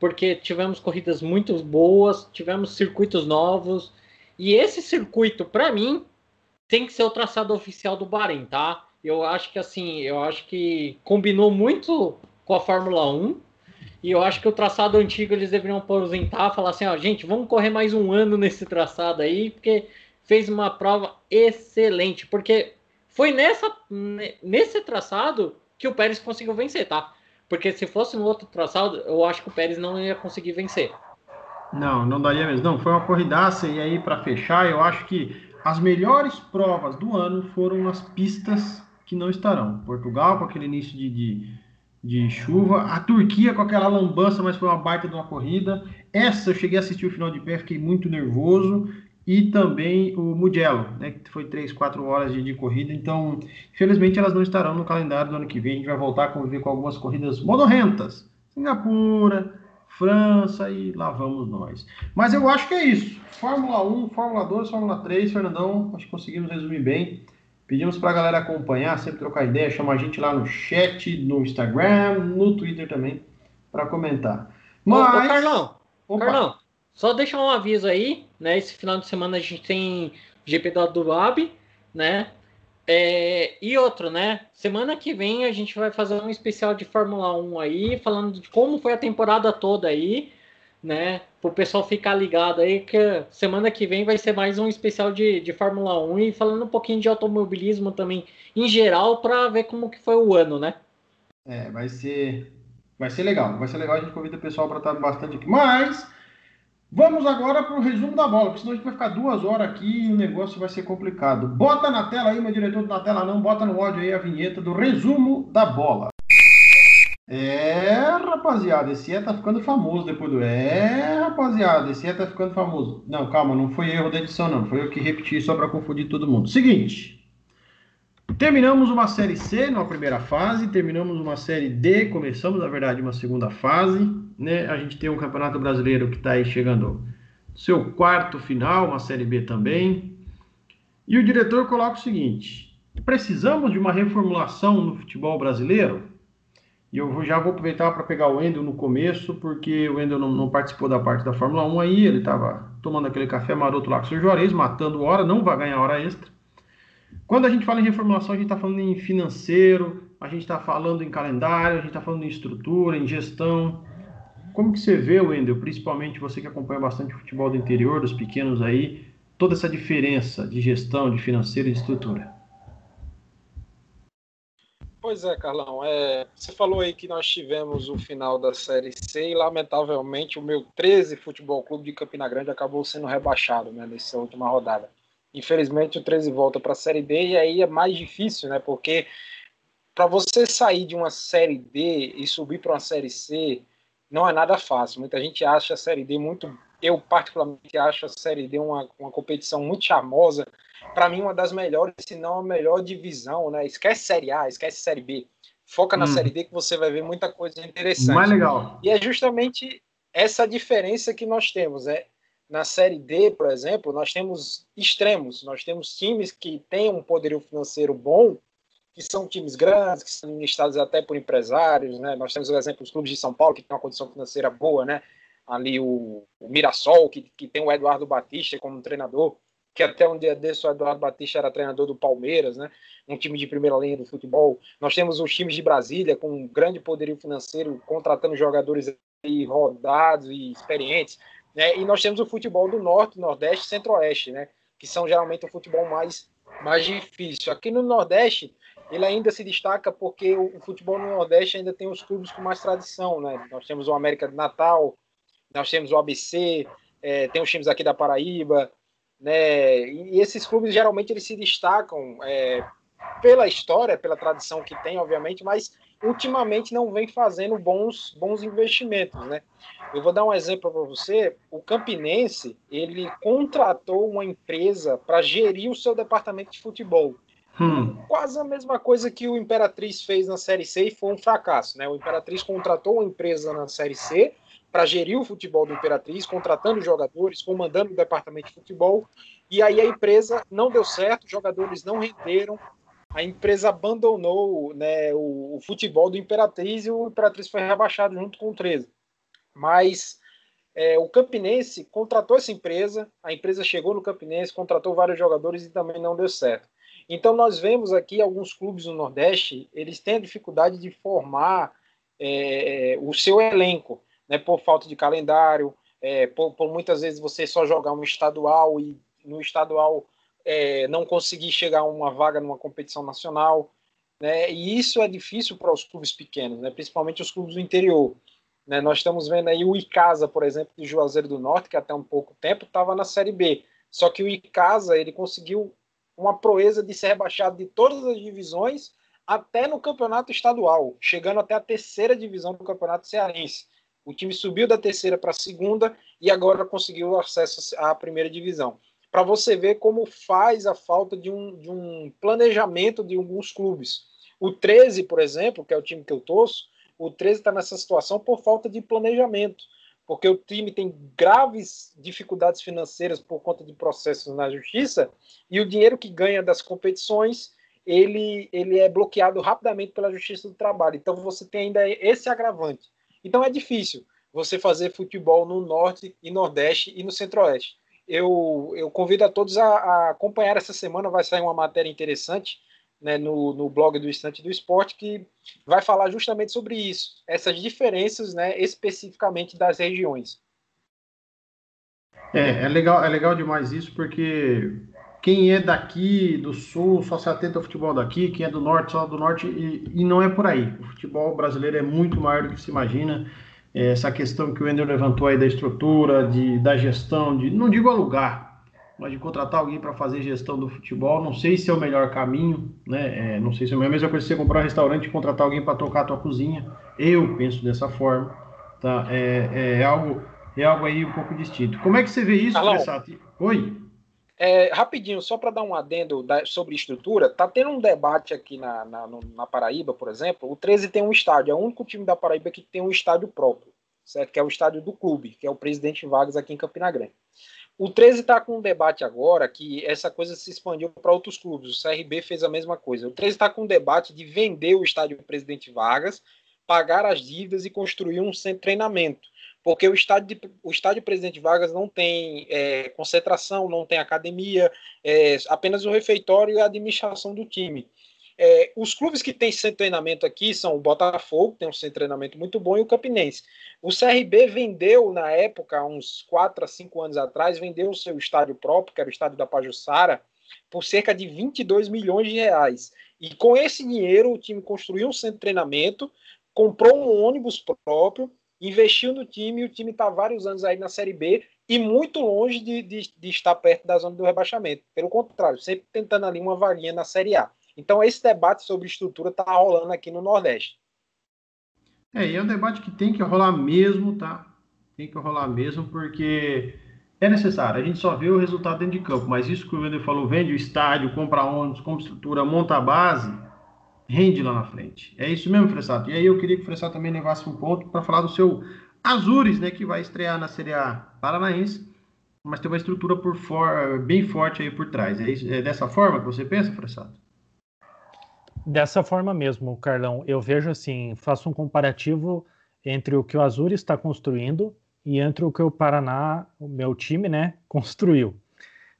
Porque tivemos corridas muito boas, tivemos circuitos novos, e esse circuito, para mim, tem que ser o traçado oficial do Bahrein, tá? Eu acho que assim, eu acho que combinou muito com a Fórmula 1. E eu acho que o traçado antigo eles deveriam aposentar, falar assim, ó, gente, vamos correr mais um ano nesse traçado aí, porque fez uma prova excelente, porque foi nessa nesse traçado que o Pérez conseguiu vencer, tá? Porque se fosse no outro traçado, eu acho que o Pérez não ia conseguir vencer. Não, não daria mesmo. Não, foi uma corridaça. E aí, para fechar, eu acho que as melhores provas do ano foram as pistas que não estarão. Portugal, com aquele início de, de, de chuva. A Turquia, com aquela lambança, mas foi uma baita de uma corrida. Essa, eu cheguei a assistir o final de pé, fiquei muito nervoso e também o Mugello, né, que foi 3, 4 horas de, de, corrida. Então, infelizmente, elas não estarão no calendário do ano que vem. A gente vai voltar a conviver com algumas corridas modorrentas. Singapura, França e lá vamos nós. Mas eu acho que é isso. Fórmula 1, Fórmula 2, Fórmula 3, Fernandão, acho que conseguimos resumir bem. Pedimos para a galera acompanhar, sempre trocar ideia, chamar a gente lá no chat, no Instagram, no Twitter também, para comentar. Mas... Ô, ô Carlão, Opa. Carlão, só deixar um aviso aí, né? Esse final de semana a gente tem GP da Dubai, né? É, e outro, né? Semana que vem a gente vai fazer um especial de Fórmula 1 aí, falando de como foi a temporada toda aí, né? Para o pessoal ficar ligado aí, que semana que vem vai ser mais um especial de, de Fórmula 1 e falando um pouquinho de automobilismo também em geral, para ver como que foi o ano, né? É, vai ser, vai ser legal, vai ser legal, a gente convida o pessoal para estar bastante aqui. Mas Vamos agora para o resumo da bola, porque senão a gente vai ficar duas horas aqui e o negócio vai ser complicado. Bota na tela aí, meu diretor, na tela não, bota no áudio aí a vinheta do resumo da bola. É, rapaziada, esse é tá ficando famoso depois do. É, rapaziada, esse é tá ficando famoso. Não, calma, não foi erro da edição, não. Foi eu que repeti só para confundir todo mundo. Seguinte. Terminamos uma série C na primeira fase, terminamos uma série D, começamos, na verdade, uma segunda fase. Né? A gente tem um campeonato brasileiro que está aí chegando seu quarto final, uma série B também. E o diretor coloca o seguinte: precisamos de uma reformulação no futebol brasileiro? E eu já vou aproveitar para pegar o Wendel no começo, porque o Wendel não, não, participou da parte da Fórmula 1 aí, ele estava tomando aquele café maroto lá com o seu Juarez, matando hora, não vai ganhar hora extra. Quando a gente fala em reformulação, a gente está falando em financeiro, a gente está falando em calendário, a gente está falando em estrutura, em gestão. Como que você vê, Wendel, principalmente você que acompanha bastante o futebol do interior, dos pequenos aí, toda essa diferença de gestão, de financeiro e de estrutura? Pois é, Carlão. É, você falou aí que nós tivemos o final da Série C e, lamentavelmente, o meu 13 Futebol Clube de Campina Grande acabou sendo rebaixado né, nessa última rodada. Infelizmente, o 13 volta para a Série D e aí é mais difícil, né? Porque para você sair de uma Série D e subir para uma Série C não é nada fácil. Muita gente acha a Série D muito. Eu, particularmente, acho a Série D uma, uma competição muito charmosa para mim, uma das melhores, se não a melhor divisão, né? Esquece Série A, esquece Série B. Foca na hum. Série D que você vai ver muita coisa interessante. Mais legal. E é justamente essa diferença que nós temos. É, na Série D, por exemplo, nós temos extremos. Nós temos times que têm um poderio financeiro bom, que são times grandes, que são administrados até por empresários. Né? Nós temos o exemplo dos clubes de São Paulo, que tem uma condição financeira boa, né? ali o, o Mirassol, que, que tem o Eduardo Batista como treinador que até um dia desse o Eduardo Batista era treinador do Palmeiras, né? um time de primeira linha do futebol. Nós temos os times de Brasília com um grande poderio financeiro, contratando jogadores rodados e experientes. Né? E nós temos o futebol do Norte, Nordeste e Centro-Oeste, né? que são geralmente o futebol mais, mais difícil. Aqui no Nordeste, ele ainda se destaca porque o, o futebol no Nordeste ainda tem os clubes com mais tradição. Né? Nós temos o América de Natal, nós temos o ABC, é, tem os times aqui da Paraíba, né? E esses clubes geralmente eles se destacam é, pela história, pela tradição que tem, obviamente, mas ultimamente não vem fazendo bons, bons investimentos, né? Eu vou dar um exemplo para você. O Campinense ele contratou uma empresa para gerir o seu departamento de futebol. Hum. Quase a mesma coisa que o Imperatriz fez na Série C e foi um fracasso, né? O Imperatriz contratou uma empresa na Série C para gerir o futebol do Imperatriz, contratando jogadores, comandando o departamento de futebol. E aí a empresa não deu certo, os jogadores não renderam, a empresa abandonou né, o, o, futebol do Imperatriz e o Imperatriz foi rebaixado junto com o 13. Mas é, o Campinense contratou essa empresa, a empresa chegou no Campinense, contratou vários jogadores e também não deu certo. Então nós vemos aqui alguns clubes no Nordeste, eles têm a dificuldade de formar é, o seu elenco né, por falta de calendário, é, por, por, muitas vezes você só jogar um estadual e no estadual é, não conseguir chegar a uma vaga numa competição nacional. Né, e isso é difícil para os clubes pequenos, né, principalmente os clubes do interior. Né, nós estamos vendo aí o Icasa, por exemplo, de Juazeiro do Norte, que até um pouco tempo estava na Série B. Só que o Icasa ele conseguiu uma proeza de ser rebaixado de todas as divisões até no campeonato estadual, chegando até a terceira divisão do campeonato cearense. O time subiu da terceira para a segunda e agora conseguiu acesso à primeira divisão. Para você ver como faz a falta de um, de um planejamento de alguns clubes. O 13, por exemplo, que é o time que eu torço, o 13 está nessa situação por falta de planejamento, porque o time tem graves dificuldades financeiras por conta de processos na justiça e o dinheiro que ganha das competições ele, ele é bloqueado rapidamente pela Justiça do Trabalho. Então você tem ainda esse agravante. Então é difícil você fazer futebol no norte e nordeste e no centro-oeste. Eu, eu convido a todos a, a, acompanhar essa semana, vai sair uma matéria interessante né, no, no blog do Estante do Esporte que vai falar justamente sobre isso, essas diferenças né, especificamente das regiões. É, é legal, é legal demais isso, porque quem é daqui do sul só se atenta ao futebol daqui, quem é do norte só do norte, e, e não é por aí. O futebol brasileiro é muito maior do que se imagina. É, essa questão que o Ender levantou aí da estrutura, de, da gestão, de não digo alugar, mas de contratar alguém para fazer gestão do futebol, não sei se é o melhor caminho, né? É, não sei se é a mesma coisa que você comprar um restaurante e contratar alguém para tocar a tua cozinha. Eu penso dessa forma, tá? É, é algo é algo aí um pouco distinto. Como é que você vê isso, Fressato? Oi. É, rapidinho, só para dar um adendo da, sobre estrutura, tá tendo um debate aqui na, na, na, Paraíba, por exemplo. O 13 tem um estádio, é o único time da Paraíba que tem um estádio próprio, certo? Que é o estádio do clube, que é o Presidente Vargas aqui em Campina Grande. O 13 está com um debate agora que essa coisa se expandiu para outros clubes. O CRB fez a mesma coisa. O 13 está com um debate de vender o estádio Presidente Vargas, pagar as dívidas e construir um centro de treinamento porque o estádio, de, o estádio Presidente Vargas não tem é, concentração, não tem academia, é, apenas o refeitório e a administração do time. É, os clubes que têm centro de treinamento aqui são o Botafogo, tem um centro de treinamento muito bom, e o Campinense. O CRB vendeu, na época, uns 4 a 5 anos atrás, vendeu o seu estádio próprio, que era o estádio da Pajussara, por cerca de 22 milhões de reais. E com esse dinheiro, o time construiu um centro de treinamento, comprou um ônibus próprio, investiu no time e o time está vários anos aí na Série B e muito longe de, de, de, estar perto da zona do rebaixamento. Pelo contrário, sempre tentando ali uma vaguinha na Série A. Então esse debate sobre estrutura está rolando aqui no Nordeste. É, e é um debate que tem que rolar mesmo, tá? Tem que rolar mesmo, porque é necessário. A gente só vê o resultado dentro de campo, mas isso que o Wender falou, vende o estádio, compra ônibus, compra estrutura, monta a base, rende lá na frente. É isso mesmo, Fressato. E aí eu queria que o Fressato também levasse um ponto para falar do seu Azures, né, que vai estrear na Série A Paranaense, mas tem uma estrutura por for, bem forte aí por trás. É, isso, é dessa forma que você pensa, Fressato? Dessa forma mesmo, Carlão. Eu vejo assim, faço um comparativo entre o que o Azures está construindo e entre o que o Paraná, o meu time, né, [LAUGHS] construiu.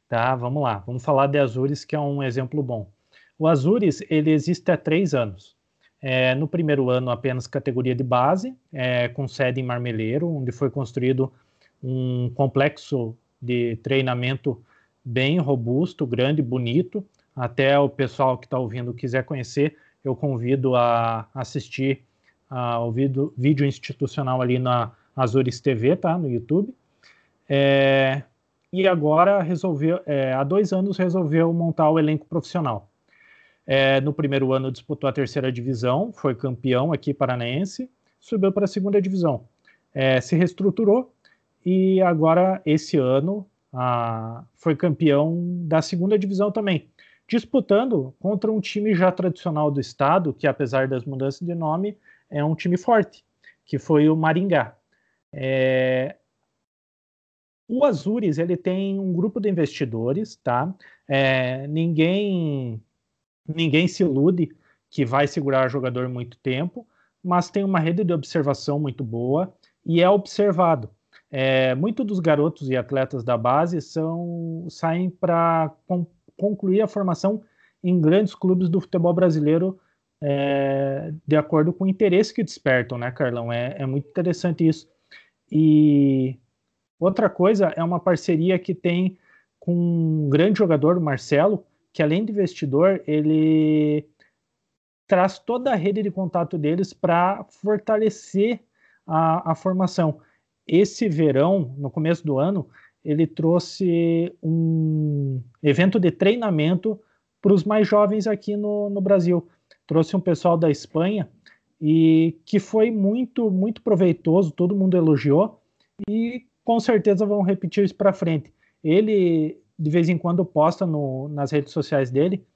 Tá, vamos lá. Vamos falar de Azures, que é um exemplo bom. O Azures ele existe há três anos. É, no primeiro ano, apenas categoria de base, é, com sede em Marmeleiro, onde foi construído um complexo de treinamento bem robusto, grande, bonito. Até o pessoal que está ouvindo quiser conhecer, eu convido a assistir ao vídeo, vídeo institucional ali na Azures TV, tá? No YouTube. É, e agora resolveu, é, há dois anos resolveu montar o elenco profissional. É, no primeiro ano disputou a terceira divisão, foi campeão aqui paranaense, subiu para a segunda divisão. É, se reestruturou e agora, esse ano, a, foi campeão da segunda divisão também, disputando contra um time já tradicional do estado, que apesar das mudanças de nome, é um time forte, que foi o Maringá. É, o Azures ele tem um grupo de investidores, tá? É, ninguém ninguém se ilude que vai segurar jogador muito tempo, mas tem uma rede de observação muito boa e é observado. É, Muitos dos garotos e atletas da base são saem para con concluir a formação em grandes clubes do futebol brasileiro é, de acordo com o interesse que despertam, né, Carlão? É, é muito interessante isso. E outra coisa é uma parceria que tem com um grande jogador, o Marcelo, que além de investidor, ele traz toda a rede de contato deles para fortalecer a, a, formação. Esse verão, no começo do ano, ele trouxe um evento de treinamento para os mais jovens aqui no, no Brasil. Trouxe um pessoal da Espanha e que foi muito, muito proveitoso, todo mundo elogiou e com certeza vão repetir isso para frente. Ele de vez em quando posta no, nas redes sociais dele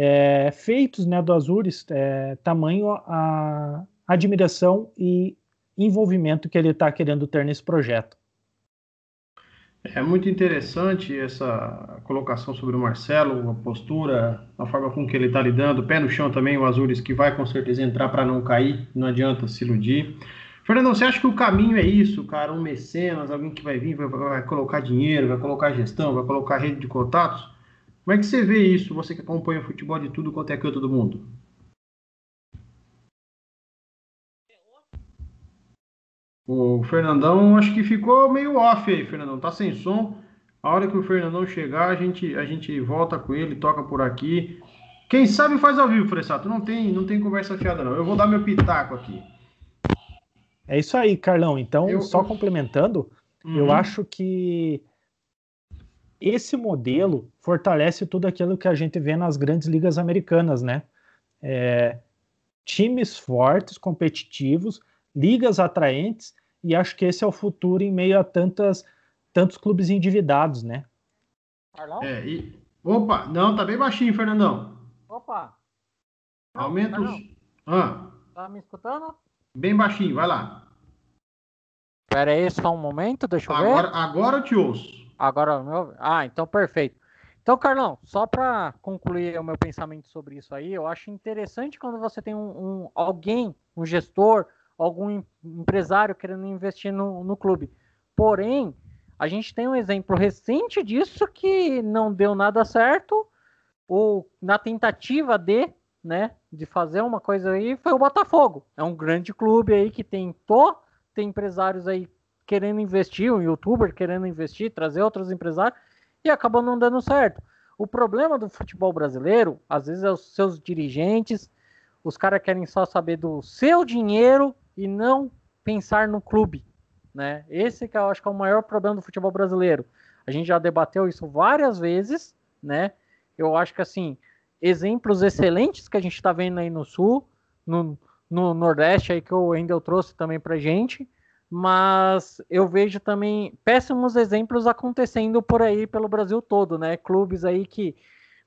é, feitos né, do Azures, é, tamanho a admiração e envolvimento que ele está querendo ter nesse projeto. É muito interessante essa colocação sobre o Marcelo, a postura, a forma com que ele está lidando, pé no chão também, o Azures que vai com certeza entrar para não cair, não adianta se iludir. Fernandão, você acha que o caminho é isso, cara? Um mecenas, alguém que vai vir, vai, vai, colocar dinheiro, vai colocar gestão, vai colocar rede de contatos? Como é que você vê isso, você que acompanha o futebol de tudo quanto é canto do mundo? O Fernandão acho que ficou meio off aí, Fernandão. Tá sem som. A hora que o Fernandão chegar, a gente, a gente volta com ele, toca por aqui. Quem sabe faz ao vivo, Fressato. Não tem, não tem conversa fiada, não. Eu vou dar meu pitaco aqui. É isso aí, Carlão. Então, eu... só complementando, uhum. eu acho que esse modelo fortalece tudo aquilo que a gente vê nas grandes ligas americanas, né? É, times fortes, competitivos, ligas atraentes, e acho que esse é o futuro em meio a tantas, tantos clubes endividados, né? Carlão? É, e... Opa, não, tá bem baixinho, Fernandão. Opa! Aumenta os. Ah. Tá me escutando? Bem baixinho, vai lá. Pera aí, só um momento, deixa eu agora, ver. Agora eu te ouço. Agora, meu... ah, então perfeito. Então, Carlão, só para concluir o meu pensamento sobre isso aí, eu acho interessante quando você tem um, um alguém, um gestor, algum empresário querendo investir no, no clube. Porém, a gente tem um exemplo recente disso que não deu nada certo, ou na tentativa de, né, de fazer uma coisa aí, foi o Botafogo. É um grande clube aí que tentou, tem empresários aí querendo investir, um youtuber querendo investir, trazer outros empresários, e acabou não dando certo. O problema do futebol brasileiro, às vezes, é os seus dirigentes, os caras querem só saber do seu dinheiro e não pensar no clube, né? Esse que eu acho que é o maior problema do futebol brasileiro. A gente já debateu isso várias vezes, né? Eu acho que assim, exemplos excelentes que a gente está vendo aí no Sul, no, no Nordeste aí que o Endel trouxe também pra gente, mas eu vejo também péssimos exemplos acontecendo por aí pelo Brasil todo, né? Clubes aí que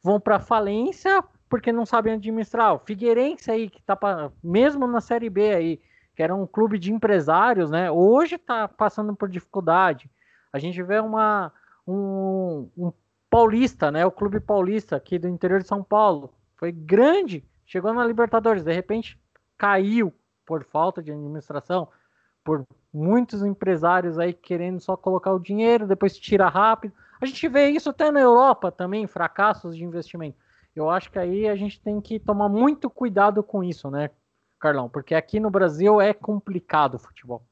vão para falência porque não sabem administrar. O Figueirense aí que tá pra, mesmo na Série B aí, que era um clube de empresários, né? Hoje está passando por dificuldade. A gente vê uma um, um paulista, né? O clube paulista aqui do interior de São Paulo foi grande, chegou na Libertadores, de repente caiu por falta de administração por muitos empresários aí querendo só colocar o dinheiro, depois tira rápido. A gente vê isso até na Europa também, fracassos de investimento. Eu acho que aí a gente tem que tomar muito cuidado com isso, né, Carlão? Porque aqui no Brasil é complicado o futebol.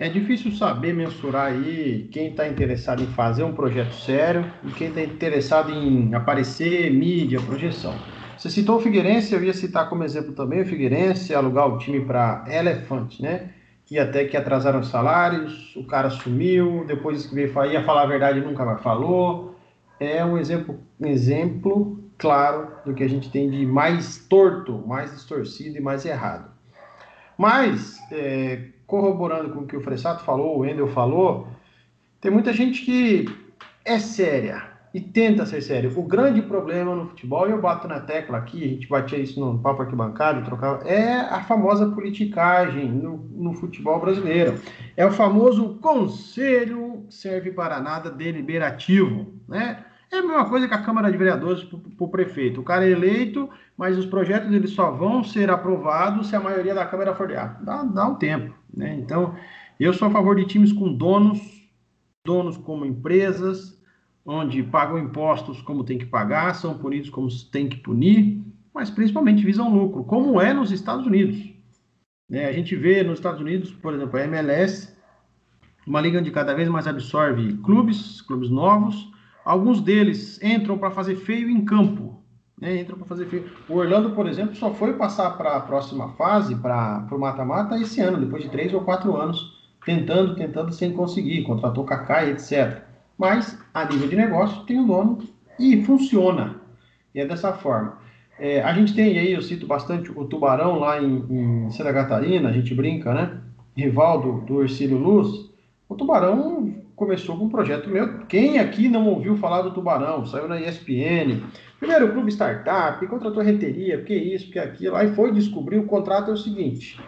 É difícil saber mensurar aí quem está interessado em fazer um projeto sério e quem está interessado em aparecer, mídia, projeção. Você citou o Figueirense, eu ia citar como exemplo também o Figueirense, alugar o time para Elefante, né? que até que atrasaram os salários, o cara sumiu, depois que veio ia falar a verdade nunca mais falou. É um exemplo, exemplo claro do que a gente tem de mais torto, mais distorcido e mais errado. Mas, é, corroborando com o que o Fressato falou, o Endel falou, tem muita gente que é séria, e tenta ser sério. O grande problema no futebol, e eu bato na tecla aqui, a gente batia isso no papo arquibancado, trocava, é a famosa politicagem no, no futebol brasileiro. É o famoso conselho serve para nada deliberativo, né? É a mesma coisa que a Câmara de Vereadores para o prefeito. O cara é eleito, mas os projetos eles só vão ser aprovados se a maioria da Câmara for. Ah, dá, dá um tempo. Né? Então, eu sou a favor de times com donos, donos como empresas, onde pagam impostos como tem que pagar, são punidos como tem que punir, mas principalmente visam lucro, como é nos Estados Unidos. É, a gente vê nos Estados Unidos, por exemplo, a MLS, uma liga onde cada vez mais absorve clubes, clubes novos. Alguns deles entram para fazer feio em campo. Né? Entram para fazer feio. O Orlando, por exemplo, só foi passar para a próxima fase, para o mata-mata, esse ano, depois de três ou quatro anos, tentando, tentando, sem conseguir. Contratou Kaká e etc mas a nível de negócio tem um dono e funciona. E é dessa forma. É, a gente tem aí, eu cito bastante o Tubarão lá em, em Santa Catarina, a gente brinca, né? Rival do, do Ercílio Luz. O Tubarão começou com um projeto meu. Quem aqui não ouviu falar do Tubarão? Saiu na ESPN. Primeiro, clube startup, contratou reteria, porque isso, porque aquilo. Aí foi descobrir, o contrato é o seguinte.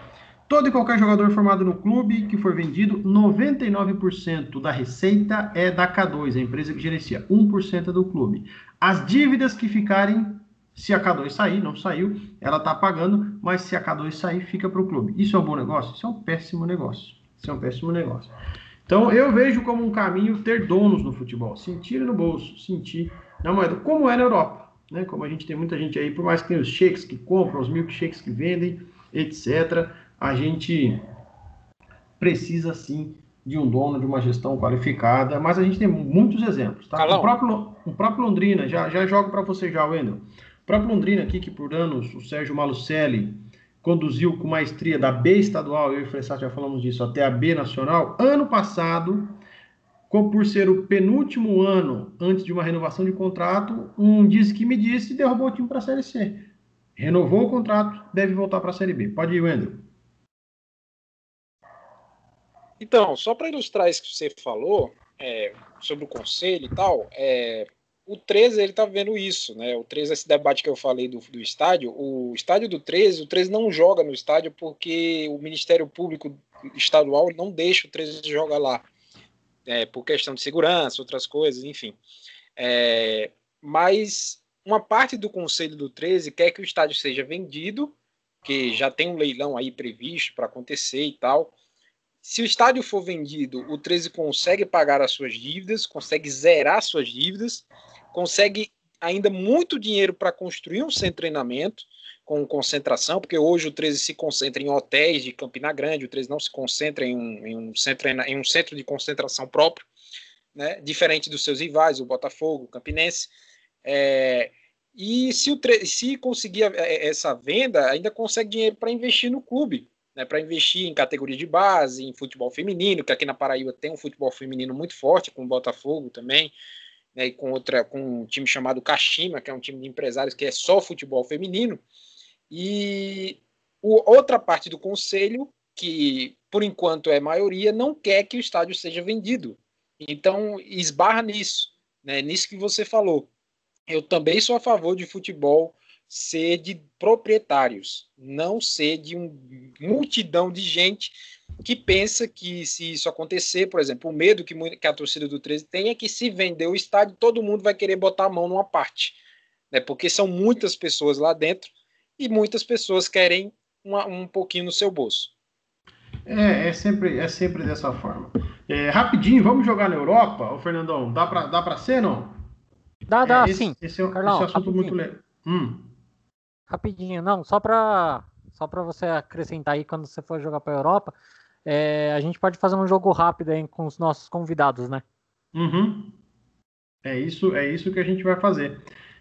Todo e qualquer jogador formado no clube que for vendido, 99% da receita é da K2, a empresa que gerencia, 1% é do clube. As dívidas que ficarem, se a K2 sair, não saiu, ela está pagando, mas se a K2 sair, fica para o clube. Isso é um bom negócio? Isso é um péssimo negócio. Isso é um péssimo negócio. Então eu vejo como um caminho ter donos no futebol, sentir no bolso, sentir na moeda, como é na Europa. Né? Como a gente tem muita gente aí, por mais que tenha os shakes que compram, os milkshakes que vendem, etc a gente precisa sim de um dono, de uma gestão qualificada, mas a gente tem muitos exemplos, tá? O próprio, o próprio Londrina, já, já jogo para você já, Wendel. O próprio Londrina aqui, que por anos o Sérgio Malucelli conduziu com maestria da B estadual, eu e o Fressato já falamos disso, até a B nacional, ano passado, por ser o penúltimo ano antes de uma renovação de contrato, um disse que me disse e derrubou o time para a Série C Renovou o contrato, deve voltar para a Série B. Pode ir, Wendel. Então, só para ilustrar isso que você falou é, sobre o conselho e tal, é, o 13 ele tá vendo isso, né? O 13, esse debate que eu falei do, do estádio, o estádio do 13, o 13 não joga no estádio porque o Ministério Público Estadual não deixa o 13 jogar lá, é, por questão de segurança, outras coisas, enfim. É, mas uma parte do conselho do 13 quer que o estádio seja vendido, que já tem um leilão aí previsto para acontecer e tal. Se o estádio for vendido, o 13 consegue pagar as suas dívidas, consegue zerar suas dívidas consegue ainda muito dinheiro para construir um centro de treinamento com concentração, porque hoje o 13 se concentra em hotéis de Campina Grande, o 13 não se concentra em um, em um, centro, em um centro de concentração próprio, né, diferente dos seus rivais, o Botafogo, o Campinense. É, e se, o, se conseguir é, essa venda, ainda consegue dinheiro para investir no clube, né, para investir em categoria de base, em futebol feminino, que aqui na Paraíba tem um futebol feminino muito forte, com o Botafogo também, né, e com outra com um time chamado Kashima, que é um time de empresários que é só futebol feminino. E o, outra parte do conselho, que por enquanto é maioria, não quer que o estádio seja vendido. Então esbarra nisso, né, nisso que você falou. Eu também sou a favor de futebol ser de proprietários, não ser de uma multidão de gente que pensa que se isso acontecer, por exemplo, o medo que, que a torcida do 13 tem é que se vender o estádio, todo mundo vai querer botar a mão numa parte, né? Porque são muitas pessoas lá dentro e muitas pessoas querem uma, um pouquinho no seu bolso. É, é sempre, é sempre dessa forma. É, rapidinho, vamos jogar na Europa, o Fernandão? Dá para dá ser, não? Dá, dá, é, esse, sim. Esse é, Carlão, esse é um assunto rapidinho. muito legal. Hum. Rapidinho, não, só para só para você acrescentar aí quando você for jogar para a Europa, é, a gente pode fazer um jogo rápido aí com os nossos convidados, né? Uhum. É isso, é isso que a gente vai fazer.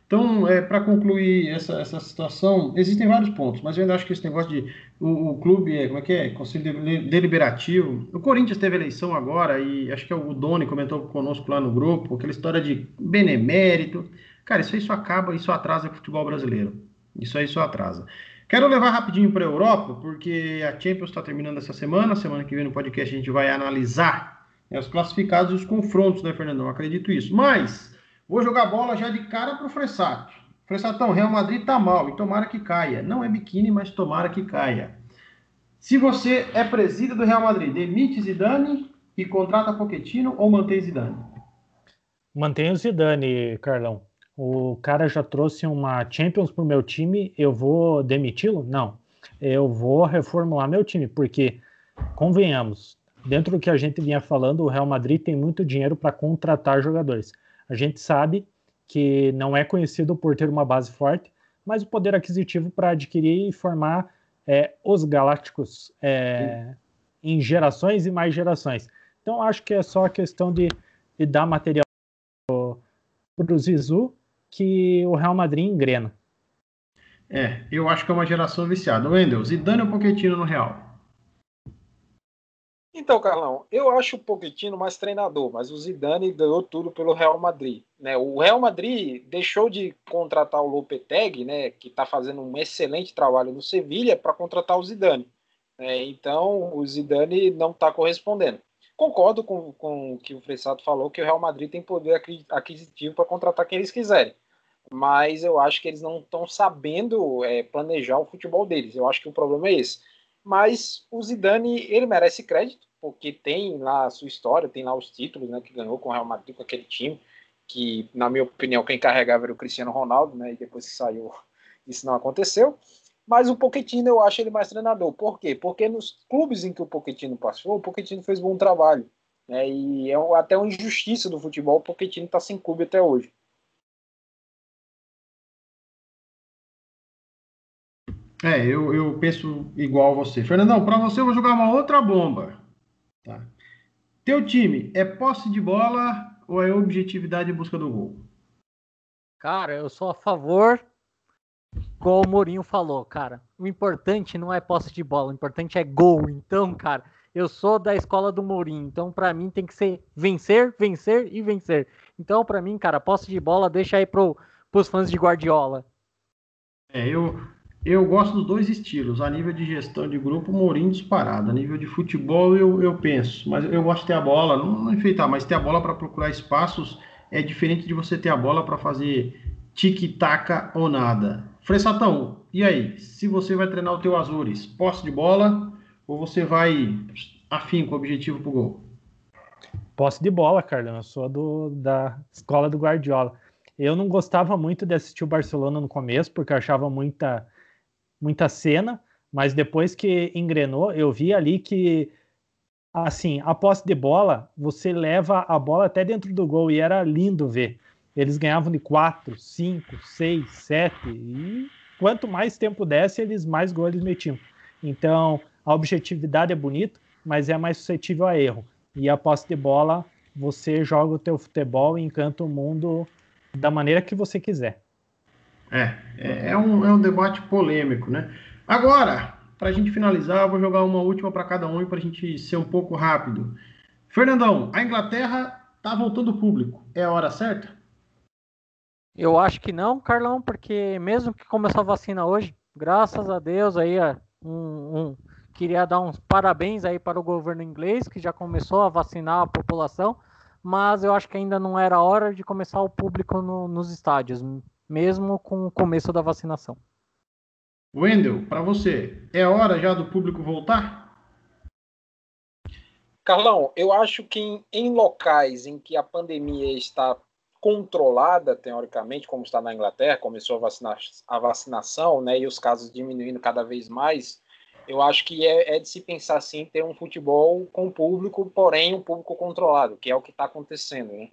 Então, é, para concluir essa, essa situação, existem vários pontos, mas eu ainda acho que esse negócio de o, o clube, é, como é que é? Conselho Deliberativo. O Corinthians teve eleição agora e acho que é o Doni comentou conosco lá no grupo, aquela história de benemérito. Cara, isso só acaba, isso atrasa o futebol brasileiro. Isso aí só atrasa. Quero levar rapidinho para a Europa, porque a Champions está terminando essa semana. Semana que vem no podcast a gente vai analisar né, os classificados e os confrontos, né, Fernandão? Eu acredito isso. Mas vou jogar bola já de cara para o Fressato. Fressatão, Real Madrid tá mal e tomara que caia. Não é biquíni, mas tomara que caia. Se você é presídio do Real Madrid, demite Zidane e contrata Pochettino ou mantém Zidane? Mantém o Zidane, Carlão o cara já trouxe uma Champions para o meu time, eu vou demiti-lo? Não. Eu vou reformular meu time, porque, convenhamos, dentro do que a gente vinha falando, o Real Madrid tem muito dinheiro para contratar jogadores. A gente sabe que não é conhecido por ter uma base forte, mas o poder aquisitivo para adquirir e formar é, os Galácticos é, em gerações e mais gerações. Então, acho que é só a questão de, de dar material para o Zizu que o Real Madrid engrena. É, eu acho que é uma geração viciada. Wendel, Zidane ou Pochettino no Real? Então, Carlão, eu acho o Pochettino mais treinador, mas o Zidane ganhou tudo pelo Real Madrid. Né? O Real Madrid deixou de contratar o Lopetegui, né, que está fazendo um excelente trabalho no Sevilha, para contratar o Zidane. É, então, o Zidane não está correspondendo. Concordo com, com o que o Fressato falou, que o Real Madrid tem poder aquisitivo para contratar quem eles quiserem. Mas eu acho que eles não estão sabendo é, planejar o futebol deles. Eu acho que o problema é esse. Mas o Zidane, ele merece crédito, porque tem lá a sua história, tem lá os títulos né, que ganhou com o Real Madrid, com aquele time, que, na minha opinião, quem carregava era o Cristiano Ronaldo, né, e depois que saiu, isso não aconteceu. Mas o Pochettino eu acho ele mais treinador. Por quê? Porque nos clubes em que o Pochettino passou, o Pochettino fez bom trabalho. Né? E é até uma injustiça do futebol o Pochettino está sem clube até hoje. É, eu, eu penso igual a você. Fernandão, para você eu vou jogar uma outra bomba. Tá? Teu time é posse de bola ou é objetividade em busca do gol? Cara, eu sou a favor Igual o Mourinho falou, cara, o importante não é posse de bola, o importante é gol. Então, cara, eu sou da escola do Mourinho, então para mim tem que ser vencer, vencer e vencer. Então, para mim, cara, posse de bola deixa aí pro, pros fãs de Guardiola. É, eu, Eu gosto dos dois estilos. A nível de gestão de grupo, Mourinho disparado. A nível de futebol, eu, eu penso. Mas eu gosto de ter a bola, não, não enfeitar, mas ter a bola para procurar espaços é diferente de você ter a bola para fazer tic-tac ou nada. Fressatão, e aí? Se você vai treinar o teu Azures, posse de bola ou você vai afim com o objetivo pro gol? Posse de bola, Carlão. Eu sou do, da escola do Guardiola. Eu não gostava muito de assistir o Barcelona no começo, porque eu achava muita, muita cena, mas depois que engrenou, eu vi ali que, assim, a posse de bola, você leva a bola até dentro do gol e era lindo ver. Eles ganhavam de 4, 5, 6, 7 e quanto mais tempo desse, eles mais gols eles metiam. Então, a objetividade é bonito, mas é mais suscetível a erro. E a posse de bola, você joga o teu futebol e encanta o mundo da maneira que você quiser. É, é, é um, é um debate polêmico, né? Agora, para a gente finalizar, eu vou jogar uma última para cada um e para a gente ser um pouco rápido. Fernandão, a Inglaterra tá voltando público. É a hora certa? Eu acho que não, Carlão, porque mesmo que começou a vacina hoje, graças a Deus aí, um, um, queria dar uns parabéns aí para o governo inglês, que já começou a vacinar a população, mas eu acho que ainda não era hora de começar o público no, nos estádios, mesmo com o começo da vacinação. Wendel, para você, é hora já do público voltar? Carlão, eu acho que em, em locais em que a pandemia está controlada, teoricamente, como está na Inglaterra, começou a, vacina, a vacinação, né, e os casos diminuindo cada vez mais, eu acho que é, é de se pensar assim ter um futebol com público, porém um público controlado, que é o que está acontecendo, né?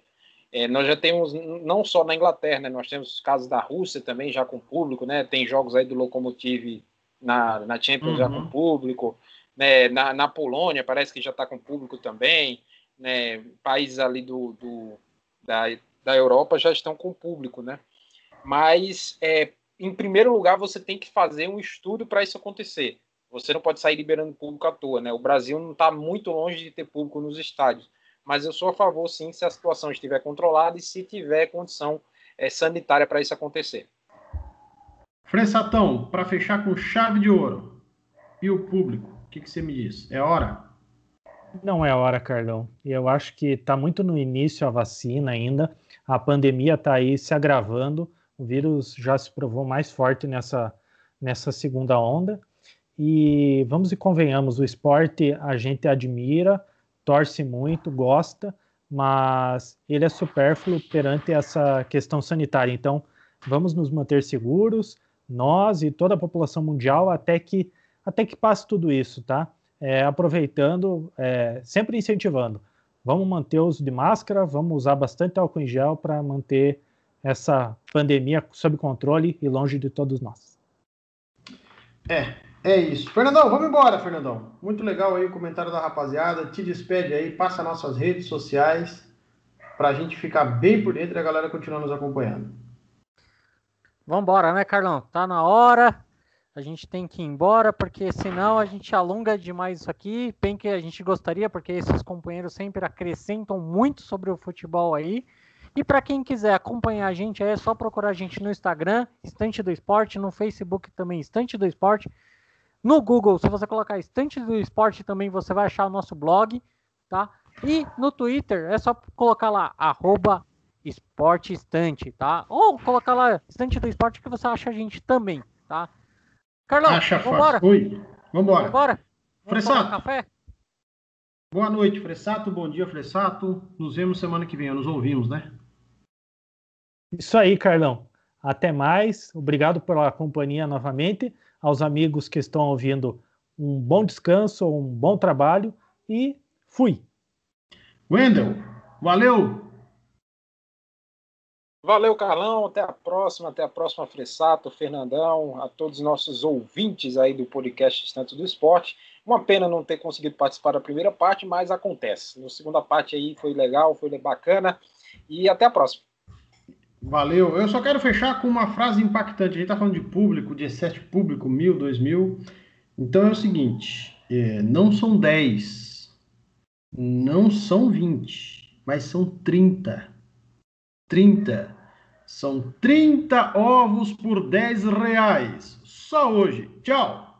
É, nós já temos, não só na Inglaterra, né, nós temos casos da Rússia também já com público, né? Tem jogos aí do Lokomotiv na, na Champions uhum. já com público, né? Na, na Polônia parece que já está com público também, né? Países ali do, do da, da Europa já estão com público, né? Mas, é, em primeiro lugar, você tem que fazer um estudo para isso acontecer. Você não pode sair liberando público à toa, né? O Brasil não está muito longe de ter público nos estádios, mas eu sou a favor, sim, se a situação estiver controlada e se tiver condição é, sanitária para isso acontecer. Fressatão, para fechar com chave de ouro, e o público, o que, que você me diz? É hora? Não é hora, Carlão. Eu acho que está muito no início a vacina ainda. A pandemia está aí se agravando. O vírus já se provou mais forte nessa, nessa segunda onda. E vamos e convenhamos, o esporte a gente admira, torce muito, gosta, mas ele é supérfluo perante essa questão sanitária. Então, vamos nos manter seguros, nós e toda a população mundial, até que, até que passe tudo isso, tá? É, aproveitando, é, sempre incentivando. Vamos manter o uso de máscara, vamos usar bastante álcool em gel para manter essa pandemia sob controle e longe de todos nós. É, é isso. Fernandão, vamos embora, Fernandão. Muito legal aí o comentário da rapaziada. Te despede aí, passa nossas redes sociais para a gente ficar bem por dentro e a galera continuar nos acompanhando. Vamos embora, né, Carlão? Tá na hora. A gente tem que ir embora, porque senão a gente alonga demais isso aqui. Bem que a gente gostaria, porque esses companheiros sempre acrescentam muito sobre o futebol aí. E para quem quiser acompanhar a gente, é só procurar a gente no Instagram, Estante do Esporte, no Facebook também, Estante do Esporte. No Google, se você colocar Estante do Esporte também, você vai achar o nosso blog, tá? E no Twitter, é só colocar lá, arroba Esporte Estante, tá? Ou colocar lá Estante do Esporte que você acha a gente também, tá? Carlão, acha vambora? Oi, vambora. Vambora? Fressato. Café? Boa noite, Fressato. Bom dia, Fressato. Nos vemos semana que vem. Nos ouvimos, né? Isso aí, Carlão. Até mais. Obrigado pela companhia novamente aos amigos que estão ouvindo um bom descanso, um bom trabalho e fui. Wendel, valeu! Valeu, Carlão. Até a próxima. Até a próxima, Fressato, Fernandão, a todos os nossos ouvintes aí do podcast Instante do Esporte. Uma pena não ter conseguido participar da primeira parte, mas acontece. Na segunda parte aí foi legal, foi bacana. E até a próxima. Valeu. Eu só quero fechar com uma frase impactante. A gente está falando de público, de excesso público, mil, dois mil. Então é o seguinte: é, não são 10, não são 20, mas são 30. 30. São 30 ovos por 10 reais. só hoje. Tchau!